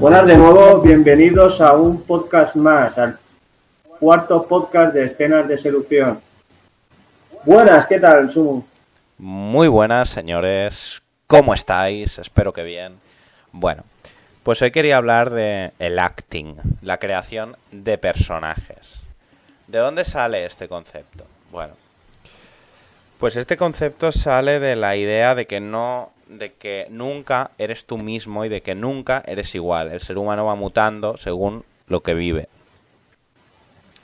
Buenas de nuevo, bienvenidos a un podcast más, al cuarto podcast de escenas de seducción. Buenas, ¿qué tal, Sumo? Muy buenas, señores. ¿Cómo estáis? Espero que bien. Bueno, pues hoy quería hablar de el acting, la creación de personajes. ¿De dónde sale este concepto? Bueno, pues este concepto sale de la idea de que no de que nunca eres tú mismo y de que nunca eres igual. El ser humano va mutando según lo que vive.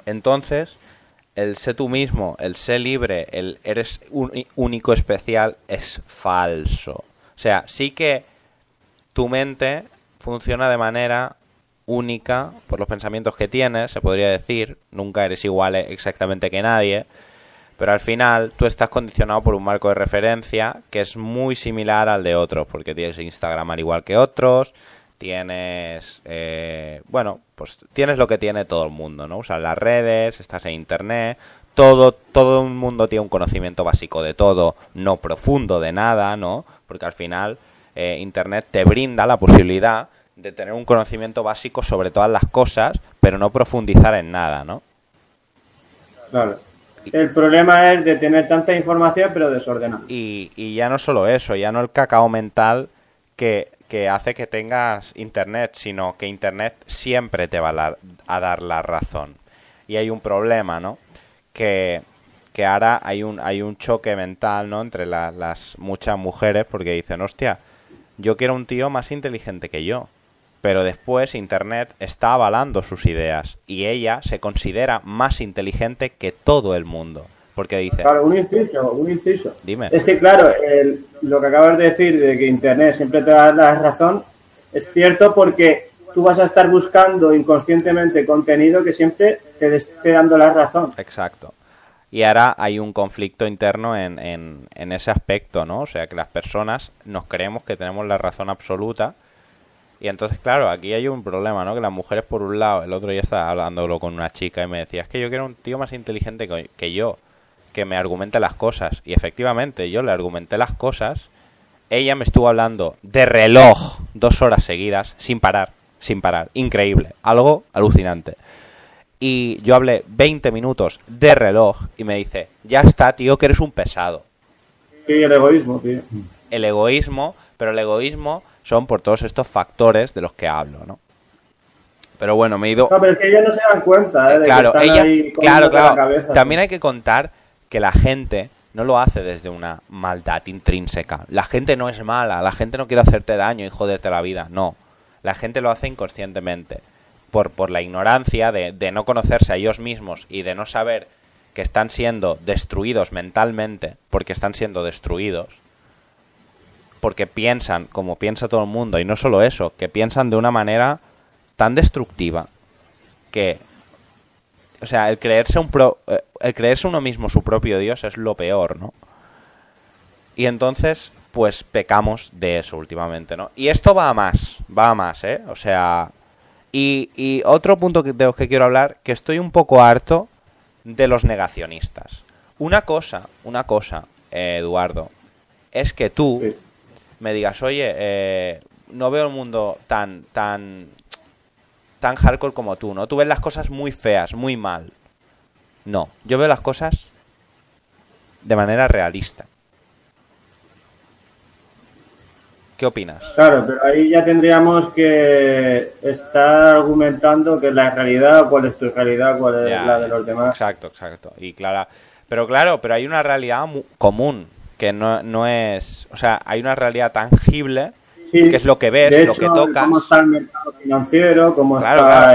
Entonces, el ser tú mismo, el ser libre, el eres único especial es falso. O sea, sí que tu mente funciona de manera única por los pensamientos que tienes, se podría decir, nunca eres igual exactamente que nadie, pero al final tú estás condicionado por un marco de referencia que es muy similar al de otros, porque tienes Instagram al igual que otros, tienes, eh, bueno, pues tienes lo que tiene todo el mundo, ¿no? Usas las redes, estás en Internet, todo, todo el mundo tiene un conocimiento básico de todo, no profundo de nada, ¿no? Porque al final eh, Internet te brinda la posibilidad de tener un conocimiento básico sobre todas las cosas, pero no profundizar en nada, ¿no? Claro. El problema es de tener tanta información pero desordenada. Y, y ya no solo eso, ya no el cacao mental que, que hace que tengas Internet, sino que Internet siempre te va a, dar la razón. Y hay un problema, ¿no? Que, que ahora hay un, hay un choque mental, ¿no? Entre las muchas mujeres porque dicen, hostia, yo quiero un tío más inteligente que yo pero después Internet está avalando sus ideas y ella se considera más inteligente que todo el mundo. Porque dice... Claro, un inciso, un inciso. Dime. Es que claro, lo que acabas de decir de que Internet siempre te da la razón, es cierto porque tú vas a estar buscando inconscientemente contenido que siempre te esté dando la razón. Exacto. Y ahora hay un conflicto interno en, en, en ese aspecto, ¿no? O sea, que las personas nos creemos que tenemos la razón absoluta y entonces, claro, aquí hay un problema, ¿no? Que las mujeres, por un lado, el otro día estaba hablándolo con una chica y me decía, es que yo quiero un tío más inteligente que yo, que me argumente las cosas. Y efectivamente, yo le argumenté las cosas. Ella me estuvo hablando de reloj dos horas seguidas, sin parar, sin parar. Increíble, algo alucinante. Y yo hablé 20 minutos de reloj y me dice, ya está, tío, que eres un pesado. Sí, el egoísmo, tío. El egoísmo, pero el egoísmo son por todos estos factores de los que hablo, ¿no? Pero bueno, me he ido... No, pero es que ellas no se dan cuenta, ¿eh? claro, ella... Claro, claro. También hay que contar que la gente no lo hace desde una maldad intrínseca. La gente no es mala, la gente no quiere hacerte daño y joderte la vida, no. La gente lo hace inconscientemente. Por, por la ignorancia de, de no conocerse a ellos mismos y de no saber que están siendo destruidos mentalmente, porque están siendo destruidos, porque piensan como piensa todo el mundo, y no solo eso, que piensan de una manera tan destructiva que o sea, el creerse un pro, eh, el creerse uno mismo su propio Dios es lo peor, ¿no? Y entonces, pues pecamos de eso últimamente, ¿no? Y esto va a más, va a más, ¿eh? O sea, y, y otro punto que, de los que quiero hablar, que estoy un poco harto de los negacionistas. Una cosa, una cosa, eh, Eduardo, es que tú, me digas, oye, eh, no veo el mundo tan, tan, tan hardcore como tú, ¿no? Tú ves las cosas muy feas, muy mal. No, yo veo las cosas de manera realista. ¿Qué opinas? Claro, pero ahí ya tendríamos que estar argumentando qué es la realidad, cuál es tu realidad, cuál es la de los demás. Exacto, exacto. Y clara, pero claro, pero hay una realidad común que no, no es, o sea, hay una realidad tangible que es lo que ves, lo que tocas. Cómo está el mercado financiero, cómo está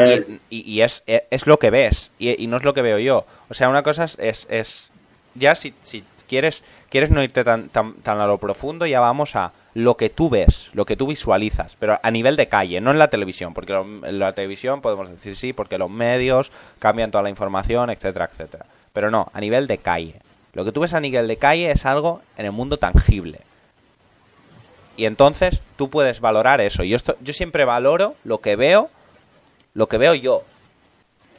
y, es, es, lo que ves y, no es lo que veo yo. O sea, una cosa es, es ya si, si quieres quieres no irte tan, tan, tan a lo profundo, ya vamos a lo que tú ves, lo que tú visualizas, pero a nivel de calle, no en la televisión, porque en la televisión podemos decir sí, porque los medios cambian toda la información, etcétera, etcétera. Pero no, a nivel de calle. Lo que tú ves a nivel de calle es algo en el mundo tangible. Y entonces tú puedes valorar eso. Yo, esto, yo siempre valoro lo que veo, lo que veo yo.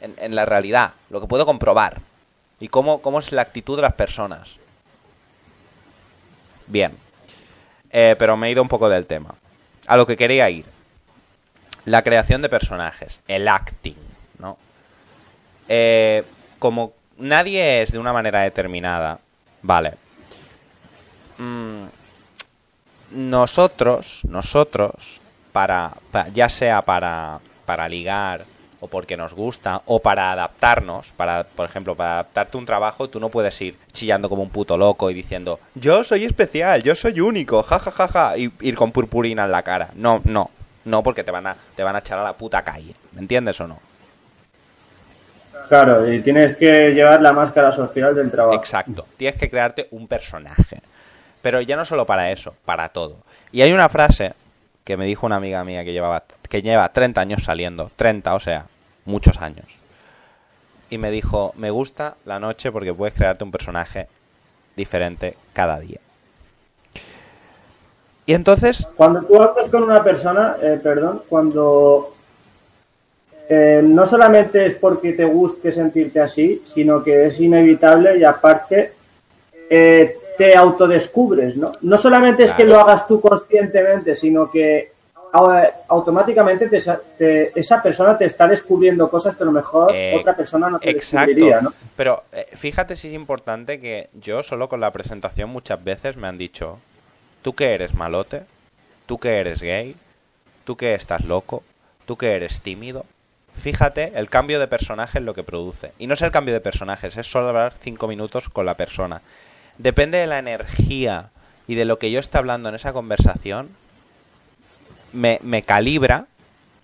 en, la realidad, lo que puedo comprobar. Y cómo, cómo es la actitud de las personas. Bien. Eh, pero me he ido un poco del tema. A lo que quería ir. La creación de personajes. El acting, ¿no? Eh, como nadie es de una manera determinada, vale. Mm, nosotros, nosotros, para, ya sea para, para ligar o porque nos gusta o para adaptarnos, para por ejemplo, para adaptarte a un trabajo, tú no puedes ir chillando como un puto loco y diciendo, "Yo soy especial, yo soy único, ja ja ja ja" y ir con purpurina en la cara. No, no. No porque te van a te van a echar a la puta calle. ¿Me entiendes o no? Claro, y tienes que llevar la máscara social del trabajo. Exacto. Tienes que crearte un personaje. Pero ya no solo para eso, para todo. Y hay una frase que me dijo una amiga mía que llevaba que lleva 30 años saliendo, 30, o sea, muchos años. Y me dijo, me gusta la noche porque puedes crearte un personaje diferente cada día. Y entonces... Cuando tú hablas con una persona, eh, perdón, cuando eh, no solamente es porque te guste sentirte así, sino que es inevitable y aparte eh, te autodescubres, ¿no? No solamente es que lo hagas tú conscientemente, sino que automáticamente esa persona te está descubriendo cosas que a lo mejor eh, otra persona no te exacto. ¿no? Pero eh, fíjate si es importante que yo solo con la presentación muchas veces me han dicho, tú que eres malote, tú que eres gay, tú que estás loco, tú que eres tímido. Fíjate el cambio de personaje es lo que produce. Y no es el cambio de personajes, es solo hablar cinco minutos con la persona. Depende de la energía y de lo que yo esté hablando en esa conversación, me, me calibra,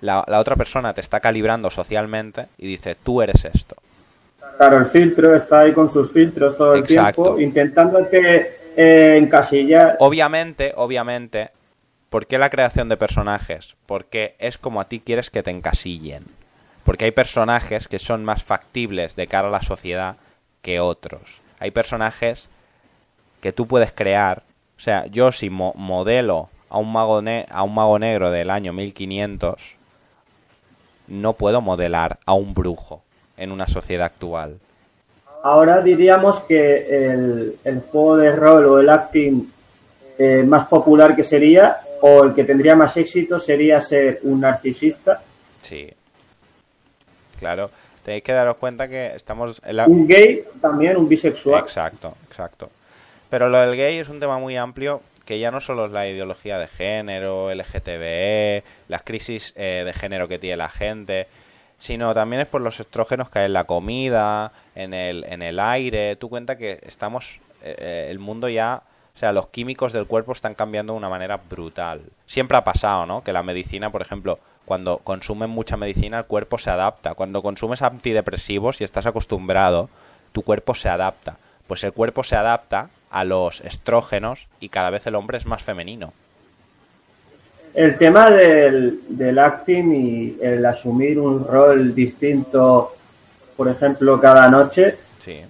la, otra persona te está calibrando socialmente y dice, tú eres esto. Claro, el filtro está ahí con sus filtros todo el tiempo, intentando que eh, encasillar. Obviamente, obviamente, ¿por qué la creación de personajes? Porque es como a ti quieres que te encasillen. Porque hay personajes que son más factibles de cara a la sociedad que otros. Hay personajes que tú puedes crear. O sea, yo si modelo a un, mago a un mago negro del año 1500, no puedo modelar a un brujo en una sociedad actual. Ahora diríamos que el, juego de rol o el acting eh, más popular que sería, o el que tendría más éxito, sería ser un narcisista. Sí. Claro. Tenéis que daros cuenta que estamos... En Un gay, también un bisexual. Exacto, exacto. Pero lo del gay es un tema muy amplio que ya no solo es la ideología de género, LGTBE, las crisis eh, de género que tiene la gente, sino también es por los estrógenos que hay en la comida, en el, en el aire. Tú cuenta que estamos, eh, eh, el mundo ya, o sea, los químicos del cuerpo están cambiando de una manera brutal. Siempre ha pasado, ¿no? Que la medicina, por ejemplo, cuando consumen mucha medicina, el cuerpo se adapta. Cuando consumes antidepresivos y estás acostumbrado, tu cuerpo se adapta. Pues el cuerpo se adapta a los estrógenos y cada vez el hombre es más femenino. El tema del, del acting y el asumir un rol distinto, por ejemplo, cada noche, sí.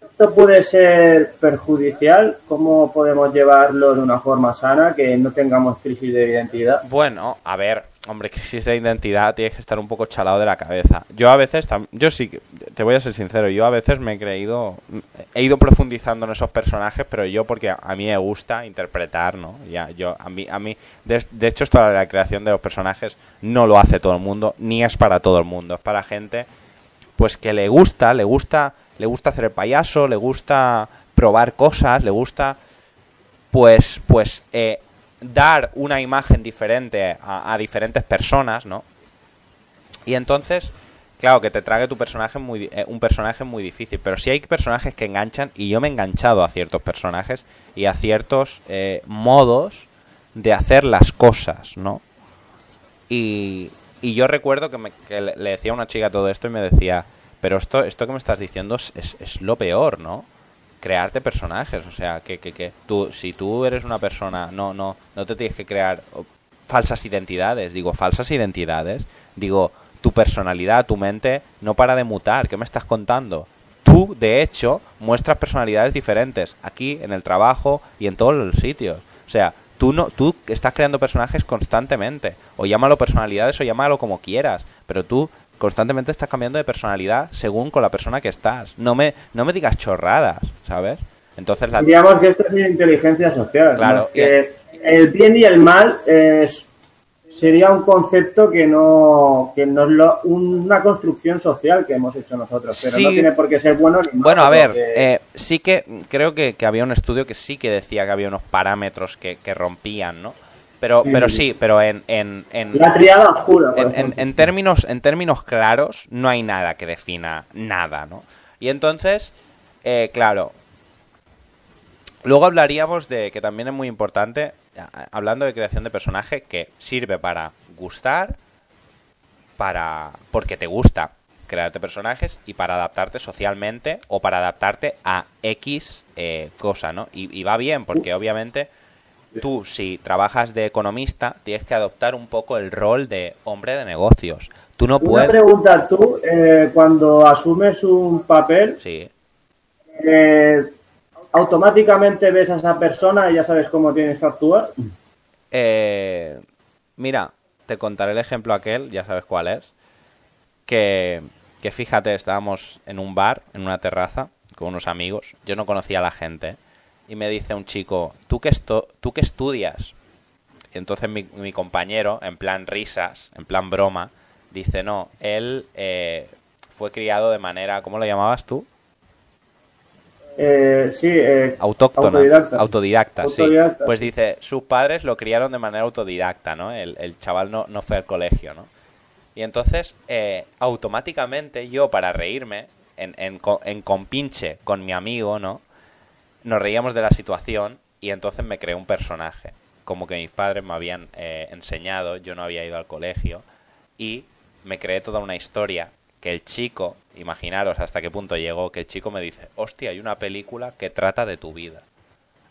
¿esto puede ser perjudicial? ¿Cómo podemos llevarlo de una forma sana, que no tengamos crisis de identidad? Bueno, a ver, Hombre, crisis de identidad tienes que estar un poco chalado de la cabeza. Yo a veces, yo sí, te voy a ser sincero, yo a veces me he creído, he ido profundizando en esos personajes, pero yo porque a mí me gusta interpretar, ¿no? Ya, yo, a mí, a mí, de, hecho esto de la creación de los personajes no lo hace todo el mundo, ni es para todo el mundo, es para gente, pues que le gusta, le gusta, le gusta hacer el payaso, le gusta probar cosas, le gusta, pues, pues, eh, dar una imagen diferente a, diferentes personas, ¿no? Y entonces, claro, que te trague tu personaje muy, eh, un personaje muy difícil. Pero sí hay personajes que enganchan, y yo me he enganchado a ciertos personajes y a ciertos eh, modos de hacer las cosas, ¿no? Y, yo recuerdo que, me, le decía a una chica todo esto y me decía, pero esto, esto que me estás diciendo es, es lo peor, ¿no? Crearte personajes. O sea, que, que, que tú, si tú eres una persona, no, no, no te tienes que crear falsas identidades. Digo, falsas identidades. Digo, tu personalidad, tu mente no para de mutar. ¿Qué me estás contando? Tú, de hecho, muestras personalidades diferentes aquí, en el trabajo y en todos los sitios. O sea, tú no, tú estás creando personajes constantemente. O llámalo personalidades o llámalo como quieras. Pero tú constantemente estás cambiando de personalidad según con la persona que estás. No me, no me digas chorradas, ¿sabes? Entonces la... Digamos que esto es inteligencia social. Claro. Que el bien y el mal es sería un concepto que no, que no es lo, una construcción social que hemos hecho nosotros, pero no tiene por qué ser bueno ni malo. Bueno, a ver, eh, sí que creo que, había un estudio que sí que decía que había unos parámetros que, que rompían, ¿no? Pero sí, pero sí, pero en, en, en la triada oscura. En, en, términos, en términos claros, no hay nada que defina nada, ¿no? Y entonces, eh, claro, luego hablaríamos de que también es muy importante hablando de creación de personaje que sirve para gustar, para porque te gusta crearte personajes y para adaptarte socialmente o para adaptarte a X eh, cosa, ¿no? Y, va bien porque obviamente tú si trabajas de economista tienes que adoptar un poco el rol de hombre de negocios. Tú no puedes... Una pregunta, tú eh, cuando asumes un papel, sí. Eh, automáticamente ves a esa persona y ya sabes cómo tienes que actuar? Eh, mira, te contaré el ejemplo aquel, ya sabes cuál es. Que, que fíjate, estábamos en un bar, en una terraza, con unos amigos. Yo no conocía a la gente. Y me dice un chico, ¿tú qué, esto, ¿tú qué estudias? Y entonces mi, mi, compañero, en plan risas, en plan broma, dice, no, él eh, fue criado de manera, ¿cómo lo llamabas tú? Eh, sí, eh, autóctona, autodidacta. sí. Pues dice, sus padres lo criaron de manera autodidacta, ¿no? El, chaval no, no, fue al colegio, ¿no? Y entonces, eh, automáticamente yo, para reírme, en, en, en compinche con mi amigo, ¿no? Nos reíamos de la situación y entonces me creé un personaje. Como que mis padres me habían eh, enseñado, yo no había ido al colegio y me creé toda una historia que el chico, imaginaros hasta qué punto llegó, que el chico me dice, hostia, hay una película que trata de tu vida.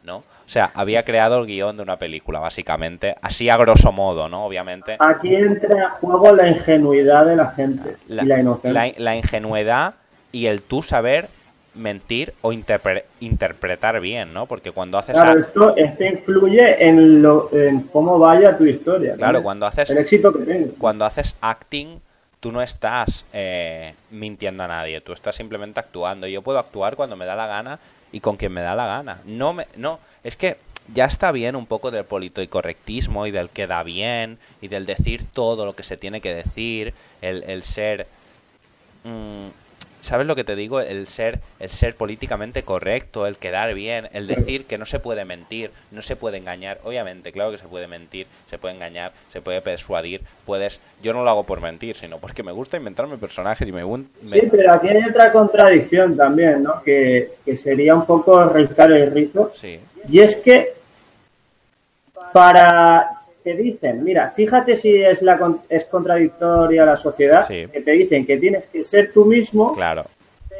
¿no? O sea, había creado el guion de una película, básicamente, así a grosso modo, ¿no? Obviamente. Aquí entra a juego la ingenuidad de la gente la, y la inocencia. La, ingenuidad y el tú saber mentir o interpretar bien, ¿no? Porque cuando haces... Claro, esto, esto influye en, lo, en cómo vaya tu historia. Claro, cuando haces... El éxito que Cuando haces acting tú no estás eh, mintiendo a nadie, tú estás simplemente actuando. Yo puedo actuar cuando me da la gana y con quien me da la gana. No, me, no, es que ya está bien un poco del polito y correctismo y del que da bien y del decir todo lo que se tiene que decir, el, el ser... Mm, ¿Sabes lo que te digo? El ser, el ser políticamente correcto, el quedar bien, el decir que no se puede mentir, no se puede engañar. Obviamente, claro que se puede mentir, se puede engañar, se puede persuadir, puedes... Yo no lo hago por mentir, sino porque me gusta inventarme personajes y me... Sí, pero aquí hay otra contradicción también, ¿no? Que, que sería un poco rizar el rizo. Sí. Y es que para te dicen, mira, fíjate si es la es contradictoria la sociedad, que te dicen que tienes que ser tú mismo, claro.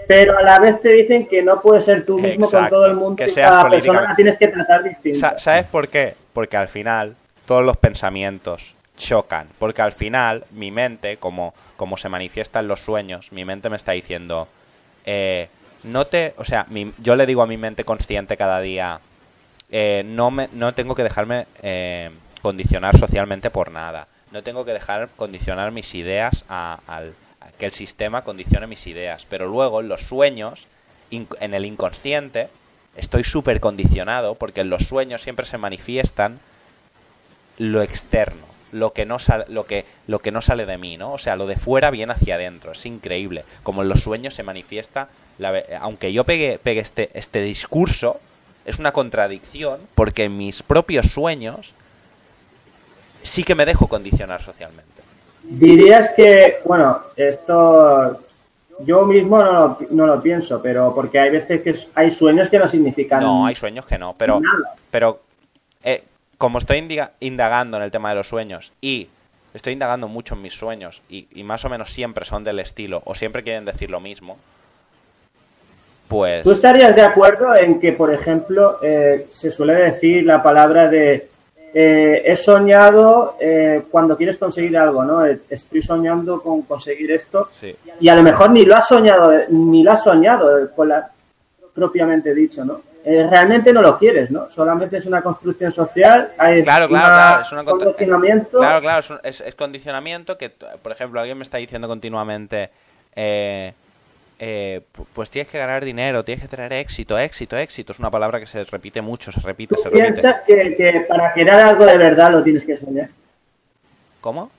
pero a la vez te dicen que no puedes ser tú mismo con todo el mundo, que, cada persona la tienes que tratar distinta. ¿Sabes por qué? Porque al final todos los pensamientos chocan, porque al final mi mente, como, como se manifiesta en los sueños, mi mente me está diciendo, eh, no te, o sea, yo le digo a mi mente consciente cada día, eh, no me, no tengo que dejarme eh, condicionar socialmente por nada. No tengo que dejar condicionar mis ideas a, al, que el sistema condicione mis ideas. Pero luego en los sueños, en el inconsciente, estoy súper condicionado porque en los sueños siempre se manifiestan lo externo, lo que no sale, lo que, lo que no sale de mí, ¿no? O sea, lo de fuera viene hacia adentro, es increíble. Como en los sueños se manifiesta, la, aunque yo pegue, pegue este, este discurso, es una contradicción porque mis propios sueños sí que me dejo condicionar socialmente. Dirías que, bueno, esto yo mismo no, no, lo pienso, pero porque hay veces que hay sueños que no significan. No, hay sueños que no, pero, pero eh, como estoy indagando en el tema de los sueños y estoy indagando mucho en mis sueños y, más o menos siempre son del estilo o siempre quieren decir lo mismo, pues. ¿Tú estarías de acuerdo en que, por ejemplo, eh, se suele decir la palabra de eh, he soñado eh, cuando quieres conseguir algo, ¿no? Eh, estoy soñando con conseguir esto y a lo mejor ni lo has soñado, ni lo has soñado con la, propiamente dicho, ¿no? eh, realmente no lo quieres, ¿no? Solamente es una construcción social, hay claro, claro, claro, es un condicionamiento. Claro, claro, es, es, condicionamiento que, por ejemplo, alguien me está diciendo continuamente, eh, eh, pues tienes que ganar dinero, tienes que tener éxito, éxito, éxito. Es una palabra que se repite mucho, se repite, se repite. ¿Piensas que, que para crear algo de verdad lo tienes que soñar? ¿Cómo?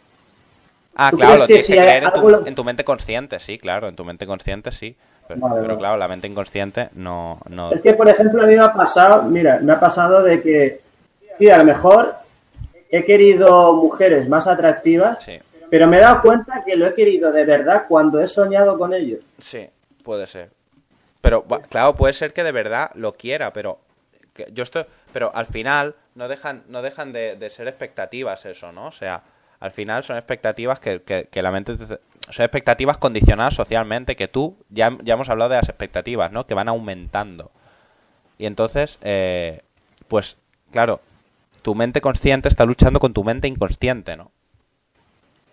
Ah, claro, lo tienes que creer en tu, mente consciente, sí, claro, en tu mente consciente sí. Pero, claro, la mente inconsciente no, no... Es que, por ejemplo, a mí me ha pasado, mira, me ha pasado de que, sí, a lo mejor he querido mujeres más atractivas, pero me he dado cuenta que lo he querido de verdad cuando he soñado con ellos. Sí, puede ser. Pero, claro, puede ser que de verdad lo quiera, pero yo estoy... Pero al final no dejan, no dejan de, ser expectativas eso, ¿no? O sea, al final son expectativas que, que, la mente... Son expectativas condicionadas socialmente, que tú, ya, ya hemos hablado de las expectativas, ¿no? Que van aumentando. Y entonces, eh, pues, claro, tu mente consciente está luchando con tu mente inconsciente, ¿no?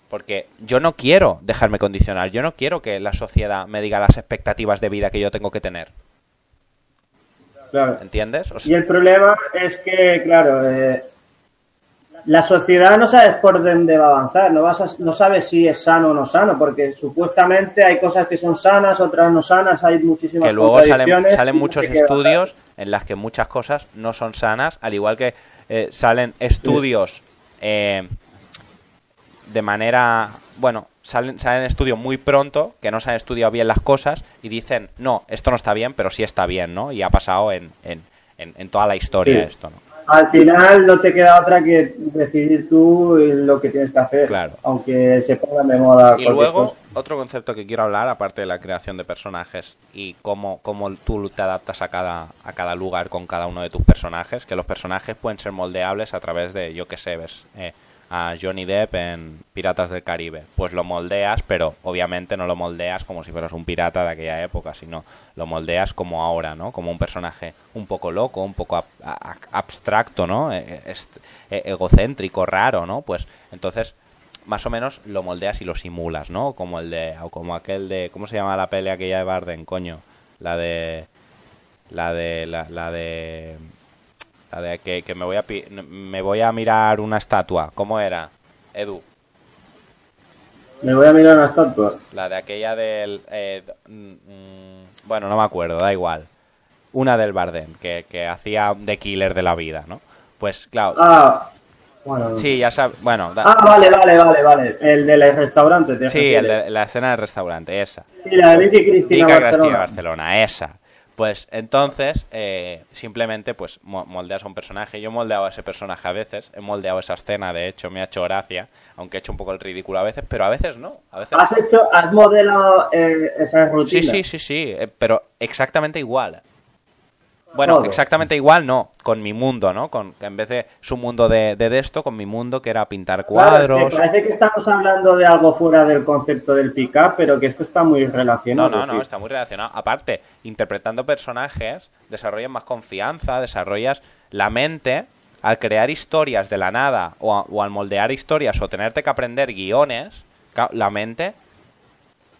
Porque yo no quiero dejarme condicionar, yo no quiero que la sociedad me diga las expectativas de vida que yo tengo que tener. Claro. ¿Entiendes? y el problema es que, claro, eh, la sociedad no sabes por dónde va a avanzar, no, vas no sabes si es sano o no sano, porque supuestamente hay cosas que son sanas, otras no sanas, hay muchísimas Que luego salen, salen muchos estudios en las que muchas cosas no son sanas, al igual que eh, salen estudios eh, de manera, bueno, salen, salen estudios muy pronto, que no se han estudiado bien las cosas, y dicen, no, esto no está bien, pero sí está bien, ¿no? Y ha pasado en, en, en, toda la historia esto, ¿no? al final no te queda otra que decidir tú lo que tienes que hacer, claro. aunque se ponga de moda. Y luego, otro concepto que quiero hablar, aparte de la creación de personajes y cómo, cómo tú te adaptas a cada, a cada lugar con cada uno de tus personajes, que los personajes pueden ser moldeables a través de, yo qué sé, ves, eh, a Johnny Depp en Piratas del Caribe. Pues lo moldeas, pero obviamente no lo moldeas como si fueras un pirata de aquella época, sino lo moldeas como ahora, ¿no? Como un personaje un poco loco, un poco abstracto, ¿no? E, e, e, egocéntrico, raro, ¿no? Pues entonces más o menos lo moldeas y lo simulas, ¿no? Como el de o como aquel de ¿cómo se llama la pelea aquella de Barden, coño? La de la de la de la de que, que me, voy a me voy a mirar una estatua. ¿Cómo era, Edu? Me voy a mirar una estatua. La de aquella del... Eh, mm, bueno, no me acuerdo, da igual. Una del Barden, que, que hacía de killer de la vida, ¿no? Pues, claro. Ah, bueno. Sí, ya sabes. Bueno, Ah, vale, vale, vale, vale. El del restaurante. Sí, el de la escena del restaurante, esa. Sí, la de Vicky Cristina, Barcelona. Barcelona, esa. Pues entonces, eh, simplemente pues moldeas a un personaje. Yo he moldeado a ese personaje a veces, he moldeado esa escena, de hecho, me ha hecho gracia, aunque he hecho un poco el ridículo a veces, pero a veces no. A veces ¿Has hecho, has modelado eh, esa rutina? Sí, sí, sí, sí, eh, pero exactamente igual. Bueno, exactamente igual no, con mi mundo, ¿no? Con, en vez de su mundo de, de, esto, con mi mundo que era pintar cuadros. parece que estamos hablando de algo fuera del concepto del pick-up, pero que esto está muy relacionado. No, no, no, está muy relacionado. Aparte, interpretando personajes, desarrollas más confianza, desarrollas la mente. Al crear historias de la nada o, o al moldear historias o tenerte que aprender guiones, la mente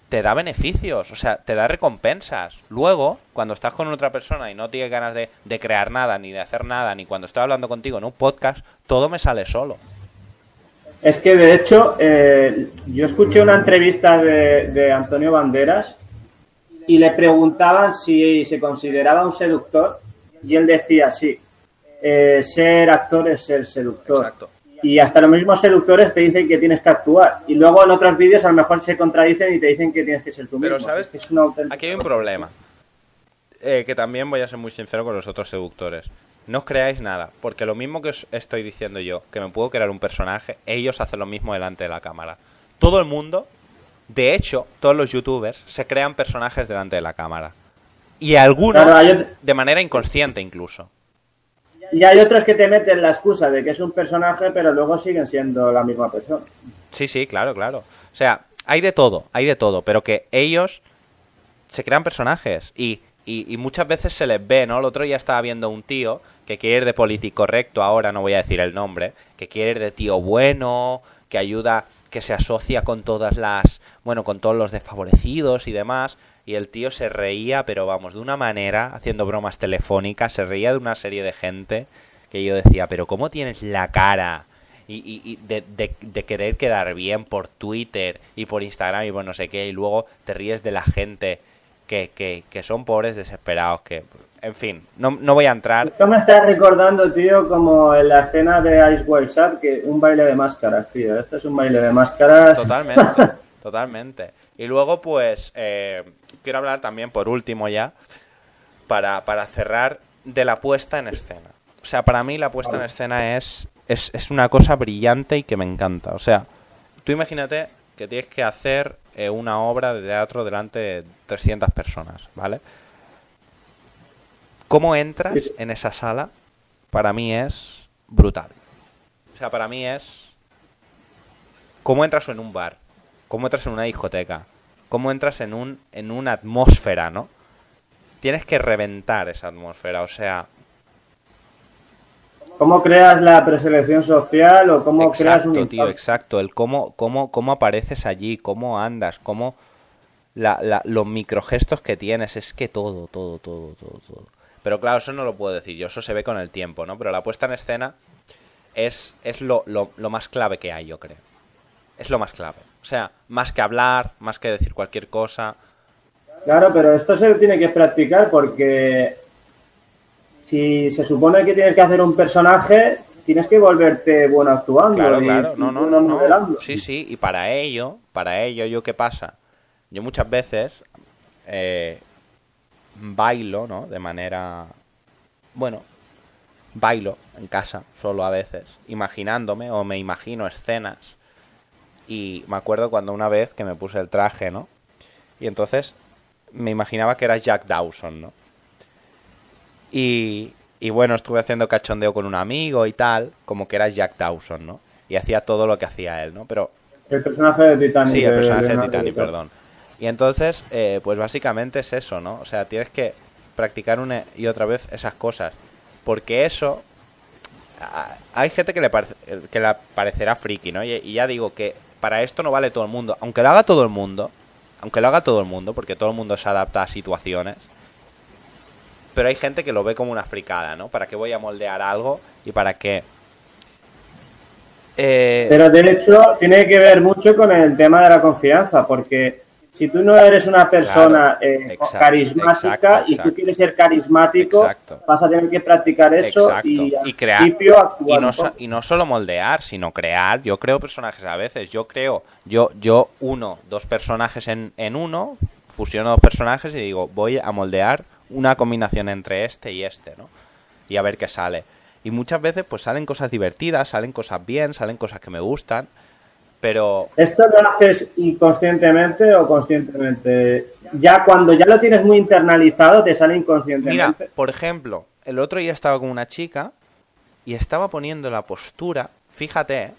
te da beneficios, o sea, te da recompensas. Luego, cuando estás con otra persona y no tienes ganas de, crear nada, ni de hacer nada, ni cuando estoy hablando contigo en un podcast, todo me sale solo. Es que, de hecho, eh, yo escuché una entrevista de, Antonio Banderas y le preguntaban si se consideraba un seductor y él decía, sí, eh, ser actor es ser seductor. Exacto y hasta los mismos seductores te dicen que tienes que actuar. Y luego en otros vídeos a lo mejor se contradicen y te dicen que tienes que ser tú Pero mismo. sabes, es aquí hay un problema. Eh, que también voy a ser muy sincero con los otros seductores. No os creáis nada, porque lo mismo que os estoy diciendo yo, que me puedo crear un personaje, ellos hacen lo mismo delante de la cámara. Todo el mundo, de hecho, todos los youtubers se crean personajes delante de la cámara. Y algunos de manera inconsciente incluso. Y hay otros que te meten la excusa de que es un personaje, pero luego siguen siendo la misma persona. Sí, sí, claro, claro. O sea, hay de todo, hay de todo, pero que ellos se crean personajes y, y, muchas veces se les ve, ¿no? El otro día estaba viendo un tío que quiere ir de político recto, ahora no voy a decir el nombre, que quiere ir de tío bueno, que ayuda que se asocia con todas las, bueno, con todos los desfavorecidos y demás, y el tío se reía, pero vamos, de una manera, haciendo bromas telefónicas, se reía de una serie de gente que yo decía, pero ¿cómo tienes la cara? Y, y, de, de, querer quedar bien por Twitter y por Instagram y por no sé qué, y luego te ríes de la gente que, que, que son pobres desesperados, que en fin, no, no voy a entrar. Esto me está recordando, tío, como en la escena de Ice White Shot, que un baile de máscaras, tío. Esto es un baile de máscaras. Totalmente, totalmente. Y luego, pues, eh, quiero hablar también, por último ya, para, para cerrar, de la puesta en escena. O sea, para mí la puesta en escena es, es, es una cosa brillante y que me encanta. O sea, tú imagínate que tienes que hacer eh, una obra de teatro delante de 300 personas, ¿vale? ¿Cómo entras en esa sala? Para mí es brutal. O sea, para mí es... ¿Cómo entras en un bar? ¿Cómo entras en una discoteca? ¿Cómo entras en, un, en una atmósfera, no? Tienes que reventar esa atmósfera, o sea... ¿Cómo creas la preselección social o cómo creas un... tío, exacto. El cómo, cómo, cómo apareces allí, cómo andas, cómo... La, los microgestos que tienes, es que todo, todo, todo, todo, todo. Pero claro, eso no lo puedo decir yo, eso se ve con el tiempo, ¿no? Pero la puesta en escena es, es lo, lo, más clave que hay, yo creo. Es lo más clave. O sea, más que hablar, más que decir cualquier cosa. Claro, pero esto se tiene que practicar porque si se supone que tienes que hacer un personaje, tienes que volverte bueno actuando. Claro, claro, no, no, no, no. Sí, sí, y para ello, para ello, ¿yo qué pasa? Yo muchas veces eh, bailo, ¿no? De manera... Bueno, bailo en casa, solo a veces, imaginándome o me imagino escenas. Y me acuerdo cuando una vez que me puse el traje, ¿no? Y entonces me imaginaba que era Jack Dawson, ¿no? Y, y bueno, estuve haciendo cachondeo con un amigo y tal, como que era Jack Dawson, ¿no? Y hacía todo lo que hacía él, ¿no? Pero... El personaje de Titanic. Sí, el personaje de, Titanic, perdón. Y entonces, eh, pues básicamente es eso, ¿no? O sea, tienes que practicar una y otra vez esas cosas. Porque eso... Hay gente que le, que le parecerá friki, ¿no? Y, ya digo que para esto no vale todo el mundo. Aunque lo haga todo el mundo, aunque lo haga todo el mundo, porque todo el mundo se adapta a situaciones, pero hay gente que lo ve como una fricada, ¿no? ¿Para qué voy a moldear algo y para qué? Eh... Pero de hecho tiene que ver mucho con el tema de la confianza, porque si tú no eres una persona eh, carismática y tú quieres ser carismático, vas a tener que practicar eso y, crear. Y no, y no, solo moldear, sino crear. Yo creo personajes a veces. Yo creo, yo, yo uno, dos personajes en, en uno, fusiono dos personajes y digo, voy a moldear una combinación entre este y este, ¿no? Y a ver qué sale. Y muchas veces pues salen cosas divertidas, salen cosas bien, salen cosas que me gustan pero... ¿Esto lo haces inconscientemente o conscientemente? Ya cuando ya lo tienes muy internalizado, te sale inconscientemente. Mira, por ejemplo, el otro día estaba con una chica y estaba poniendo la postura, fíjate,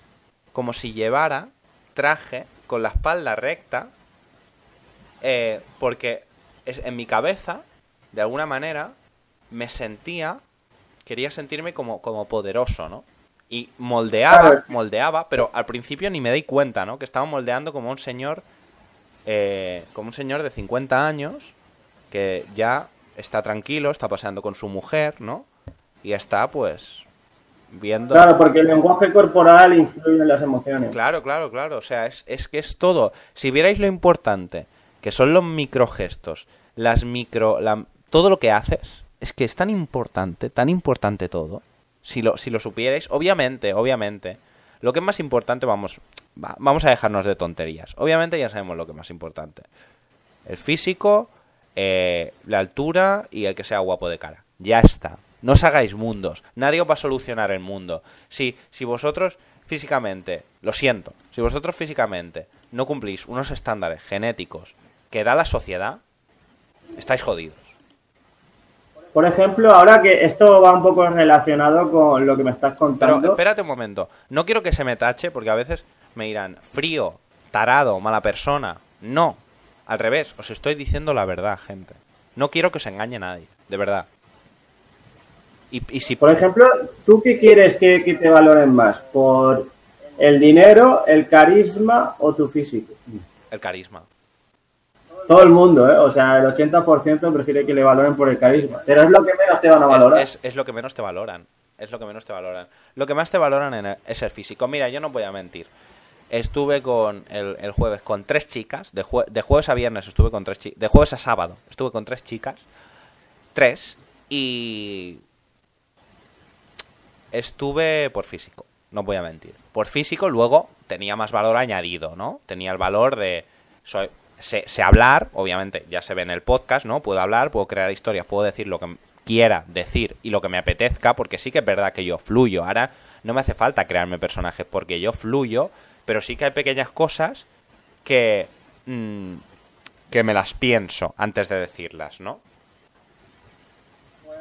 como si llevara traje con la espalda recta, eh, porque en mi cabeza, de alguna manera, me sentía, quería sentirme como, como poderoso, ¿no? Y moldeaba, moldeaba, pero al principio ni me di cuenta, ¿no? Que estaba moldeando como un señor, eh, como un señor de 50 años que ya está tranquilo, está paseando con su mujer, ¿no? Y está, pues, viendo... Claro, porque el lenguaje corporal influye en las emociones. Claro, claro, claro. O sea, es, es que es todo. Si vierais lo importante, que son los microgestos, las micro... La, todo lo que haces, es que es tan importante, tan importante todo si lo, si lo supierais. Obviamente, obviamente. Lo que es más importante, vamos, vamos a dejarnos de tonterías. Obviamente ya sabemos lo que es más importante. El físico, eh, la altura y el que sea guapo de cara. Ya está. No os hagáis mundos. Nadie os va a solucionar el mundo. Si, si vosotros físicamente, lo siento, si vosotros físicamente no cumplís unos estándares genéticos que da la sociedad, estáis jodidos. Por ejemplo, ahora que esto va un poco relacionado con lo que me estás contando. Pero espérate un momento. No quiero que se me tache porque a veces me dirán frío, tarado, mala persona. No. Al revés, os estoy diciendo la verdad, gente. No quiero que se engañe nadie, de verdad. Y, si... Por ejemplo, ¿tú qué quieres que, te valoren más? ¿Por ¿El dinero, el carisma o tu físico? El carisma. Todo el mundo, ¿eh? O sea, el 80% prefiere que le valoren por el carisma. Pero es lo que menos te van a valorar. Es, lo que menos te valoran. Es lo que menos te valoran. Lo que más te valoran es el físico. Mira, yo no voy a mentir. Estuve con el, jueves con tres chicas. De, de, jueves a viernes estuve con tres chicas. De jueves a sábado estuve con tres chicas. Tres. Y estuve por físico no voy a mentir. Por físico, luego tenía más valor añadido, ¿no? Tenía el valor de. Soy, sé, hablar, obviamente, ya se ve en el podcast, ¿no? Puedo hablar, puedo crear historias, puedo decir lo que quiera decir y lo que me apetezca, porque sí que es verdad que yo fluyo. Ahora no me hace falta crearme personajes porque yo fluyo, pero sí que hay pequeñas cosas que. Mm, que me las pienso antes de decirlas, ¿no?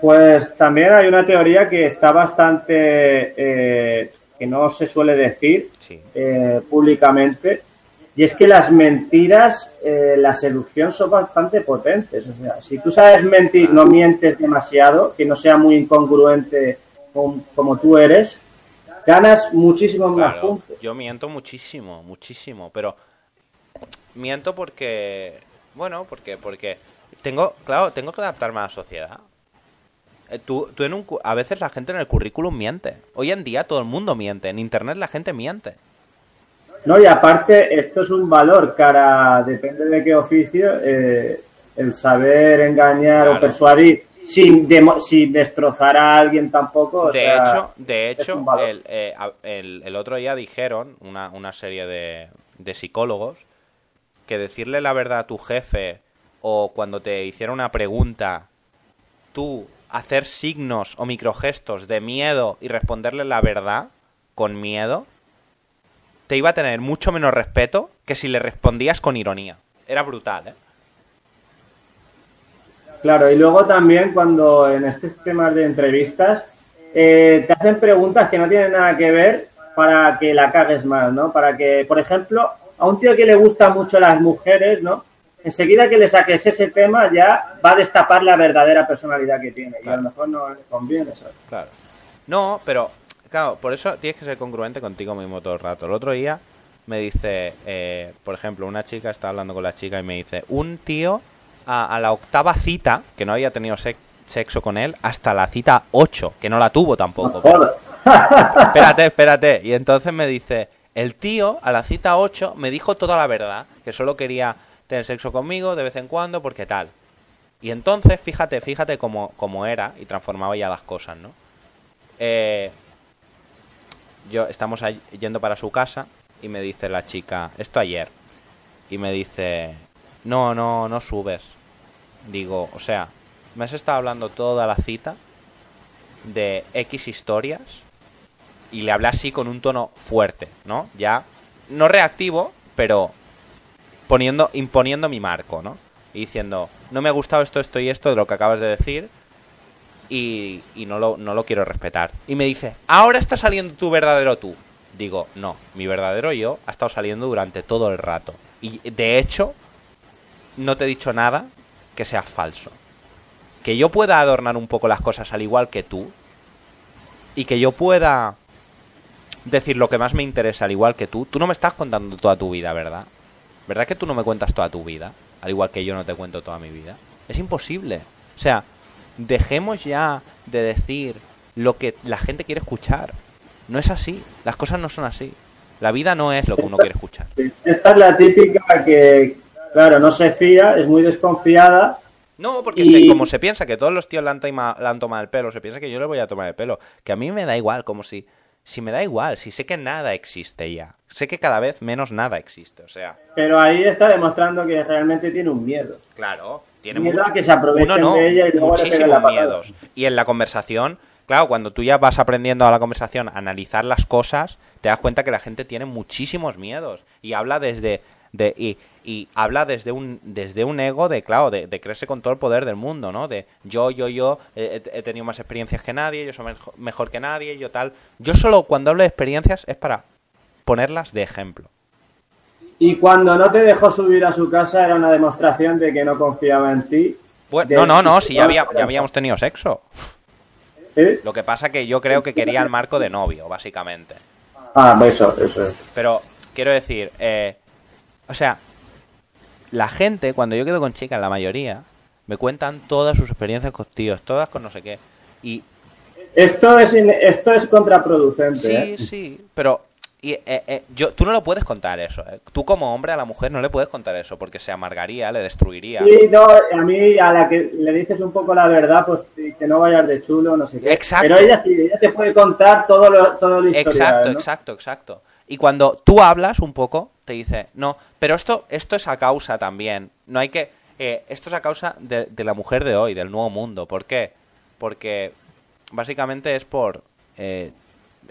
Pues también hay una teoría que está bastante eh, que no se suele decir eh, públicamente, y es que las mentiras, eh, la seducción son bastante potentes. O sea, si tú sabes mentir, no mientes demasiado, que no sea muy incongruente como, tú eres, ganas muchísimo más puntos. Yo miento muchísimo, muchísimo, pero miento porque, bueno, porque, porque tengo, claro, tengo que adaptarme a la sociedad. Eh, tú, en un, a veces la gente en el currículum miente. Hoy en día todo el mundo miente. En Internet la gente miente. No, y aparte, esto es un valor, cara, depende de qué oficio, eh, el saber engañar o persuadir sin, sin destrozar a alguien tampoco. de hecho, de hecho eh, el, el, otro día dijeron, una, una serie de, de psicólogos, que decirle la verdad a tu jefe o cuando te hiciera una pregunta, tú hacer signos o microgestos de miedo y responderle la verdad con miedo, te iba a tener mucho menos respeto que si le respondías con ironía. Era brutal, ¿eh? Claro, y luego también cuando en este temas de entrevistas eh, te hacen preguntas que no tienen nada que ver para que la cagues más, ¿no? Para que, por ejemplo, a un tío que le gustan mucho las mujeres, ¿no? enseguida que le saques ese tema ya va a destapar la verdadera personalidad que tiene y a lo mejor no le conviene eso. Claro. No, pero claro, por eso tienes que ser congruente contigo mismo todo el rato. El otro día me dice, eh, por ejemplo, una chica está hablando con la chica y me dice, un tío a, la octava cita, que no había tenido sexo con él, hasta la cita 8, que no la tuvo tampoco. espérate, espérate. Y entonces me dice, el tío a la cita 8 me dijo toda la verdad, que solo quería tener sexo conmigo de vez en cuando porque tal. Y entonces, fíjate, fíjate cómo, cómo era y transformaba ya las cosas, ¿no? Eh, yo estamos yendo para su casa y me dice la chica, esto ayer, y me dice, no, no, no subes. Digo, o sea, me has estado hablando toda la cita de X historias y le hablé así con un tono fuerte, ¿no? Ya, no reactivo, pero poniendo, imponiendo mi marco, ¿no? Y diciendo, no me ha gustado esto, esto y esto de lo que acabas de decir y, no, lo, no lo quiero respetar. Y me dice, ahora está saliendo tu verdadero tú. Digo, no, mi verdadero yo ha estado saliendo durante todo el rato. Y de hecho, no te he dicho nada que sea falso. Que yo pueda adornar un poco las cosas al igual que tú. Y que yo pueda decir lo que más me interesa al igual que tú. Tú no me estás contando toda tu vida, ¿verdad? ¿Verdad que tú no me cuentas toda tu vida? Al igual que yo no te cuento toda mi vida. Es imposible. O sea, dejemos ya de decir lo que la gente quiere escuchar. No es así. Las cosas no son así. La vida no es lo que uno quiere escuchar. Esta es la típica que, claro, no se fía, es muy desconfiada. No, porque como se piensa que todos los tíos le han, le han tomado el pelo, se piensa que yo le voy a tomar el pelo. Que a mí me da igual, como si si me da igual, si sé que nada existe ya. Sé que cada vez menos nada existe, o sea. Pero ahí está demostrando que realmente tiene un miedo. Claro, tiene miedo a que se aprovechen de ella y muchísimos miedos. Y en la conversación, claro, cuando tú ya vas aprendiendo a la conversación a analizar las cosas, te das cuenta que la gente tiene muchísimos miedos. Y habla desde de y, y habla desde un desde un ego de claro de, de, creerse con todo el poder del mundo no de yo yo yo he, tenido más experiencias que nadie yo soy mejor que nadie yo tal. Yo solo cuando hablo de experiencias es para ponerlas de ejemplo y cuando no te dejó subir a su casa era una demostración de que no confiaba en ti no no no si ya había ya habíamos tenido sexo lo que pasa que yo creo que quería el marco de novio básicamente Ah, pues eso, eso es. Pero quiero decir, eh, o sea, la gente, cuando yo quedo con chicas, la mayoría, me cuentan todas sus experiencias con tíos, todas con no sé qué. Y esto es esto es contraproducente. Sí, ¿eh? sí, pero y, eh, eh, yo, tú no lo puedes contar eso. Tú como hombre a la mujer no le puedes contar eso porque se amargaría, le destruiría. Sí, no, a mí a la que le dices un poco la verdad, pues que no vayas de chulo, no sé qué. Exacto. Pero ella sí, ella te puede contar todo lo, todo lo Exacto, exacto, exacto. Y cuando tú hablas un poco, te dice, no, pero esto, esto es a causa también. No hay que... esto es a causa de, de la mujer de hoy, del nuevo mundo. ¿Por qué? Porque básicamente es por eh,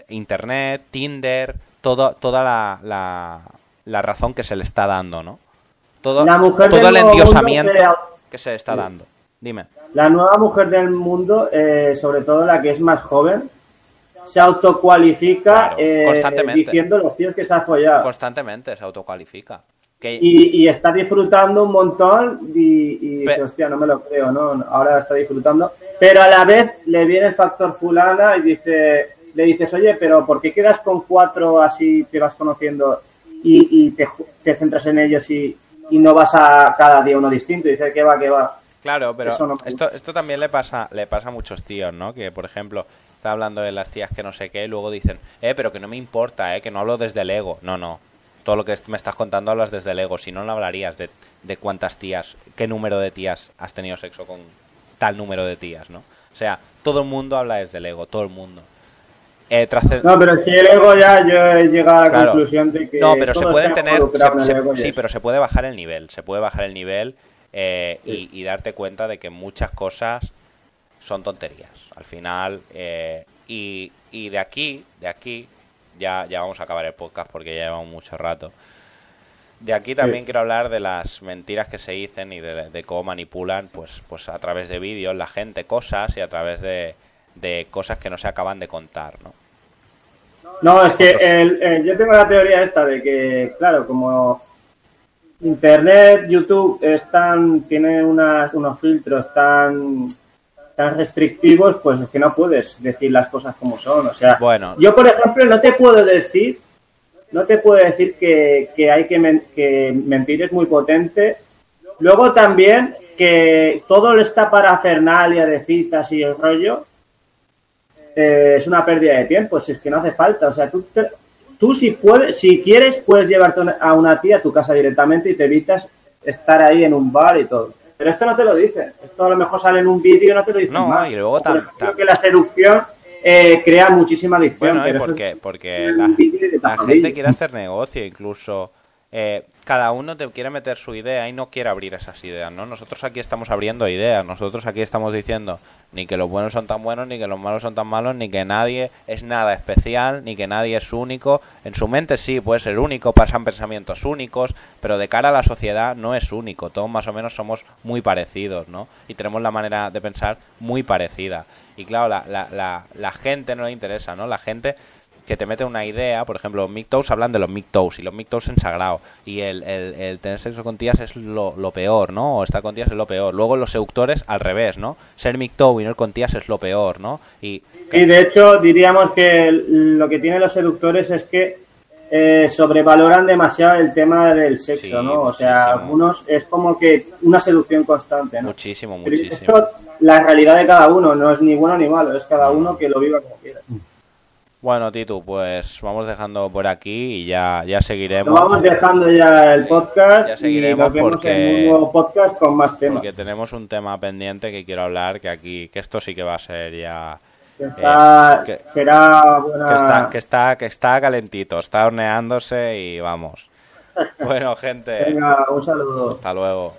internet, Tinder, todo, toda la, la, razón que se le está dando, ¿no? Todo, todo el endiosamiento que se le está dando. Dime. La nueva mujer del mundo, eh, sobre todo la que es más joven, se autocualifica eh, diciendo los tíos que se ha follado. Constantemente se autocualifica. Y, está disfrutando un montón y, y hostia, no me lo creo, ¿no? Ahora está disfrutando. Pero a la vez le viene el factor fulana y dice, le dices, oye, pero ¿por qué quedas con cuatro así te vas conociendo y, te, te, centras en ellos y, no vas a cada día uno distinto? Y dice, que va, que va. Claro, pero esto, esto también le pasa, le pasa a muchos tíos, ¿no? Que, por ejemplo, está hablando de las tías que no sé qué y luego dicen, eh, pero que no me importa, eh, que no hablo desde el ego. No, no todo lo que me estás contando hablas desde el ego. Si no, no hablarías de, de cuántas tías, qué número de tías has tenido sexo con tal número de tías, ¿no? O sea, todo el mundo habla desde el ego, todo el mundo. Eh, no, pero si el ego ya yo he llegado a la conclusión de que. No, pero se puede tener. sí, pero se puede bajar el nivel. Se puede bajar el nivel eh, y, darte cuenta de que muchas cosas son tonterías. Al final. Eh, y, y de aquí, de aquí, ya, ya vamos a acabar el podcast porque ya llevamos mucho rato. De aquí también quiero hablar de las mentiras que se dicen y de, cómo manipulan, pues, pues a través de vídeos la gente cosas y a través de, cosas que no se acaban de contar, ¿no? No, es que yo tengo la teoría esta de que, claro, como Internet, YouTube están, tiene unos filtros tan tan restrictivos, pues es que no puedes decir las cosas como son. O sea, bueno. yo, por ejemplo, no te puedo decir, no te puedo decir que, hay que, que mentir es muy potente. Luego también que todo está para Fernalia de citas y el rollo eh, es una pérdida de tiempo, si es que no hace falta. O sea, tú, tú si, puedes, si quieres puedes llevarte a una tía a tu casa directamente y te evitas estar ahí en un bar y todo. Pero esto no te lo dice. Esto a lo mejor sale en un vídeo y no te lo dice no, más. y luego también... que la seducción eh, crea muchísima adicción. Bueno, pero porque, porque la, la gente quiere hacer negocio, incluso eh, cada uno te quiere meter su idea y no quiere abrir esas ideas, ¿no? Nosotros aquí estamos abriendo ideas, nosotros aquí estamos diciendo ni que los buenos son tan buenos, ni que los malos son tan malos, ni que nadie es nada especial, ni que nadie es único. En su mente sí, puede ser único, pasan pensamientos únicos, pero de cara a la sociedad no es único, todos más o menos somos muy parecidos, ¿no? Y tenemos la manera de pensar muy parecida. Y claro, la, la, la, la gente no le interesa, ¿no? La gente que te mete una idea, por ejemplo, los MGTOWs hablan de los MGTOWs y los MGTOWs en sagrado y el, el, tener sexo con tías es lo, peor, ¿no? O estar con tías es lo peor. Luego los seductores al revés, ¿no? Ser MGTOW y no ir con tías es lo peor, ¿no? Y, y de hecho diríamos que lo que tienen los seductores es que eh, sobrevaloran demasiado el tema del sexo, ¿no? O sea, algunos es como que una seducción constante, ¿no? Muchísimo, muchísimo. Esto, la realidad de cada uno, no es ni bueno ni malo, es cada uno que lo viva como quiera. Bueno, Tito, pues vamos dejando por aquí y ya, ya seguiremos. vamos dejando ya el podcast. Ya seguiremos porque. un nuevo podcast con más temas. Porque tenemos un tema pendiente que quiero hablar, que aquí, que esto sí que va a ser ya. Que está, será que está, que está, calentito, está horneándose y vamos. Bueno, gente. Venga, un saludo. Hasta luego.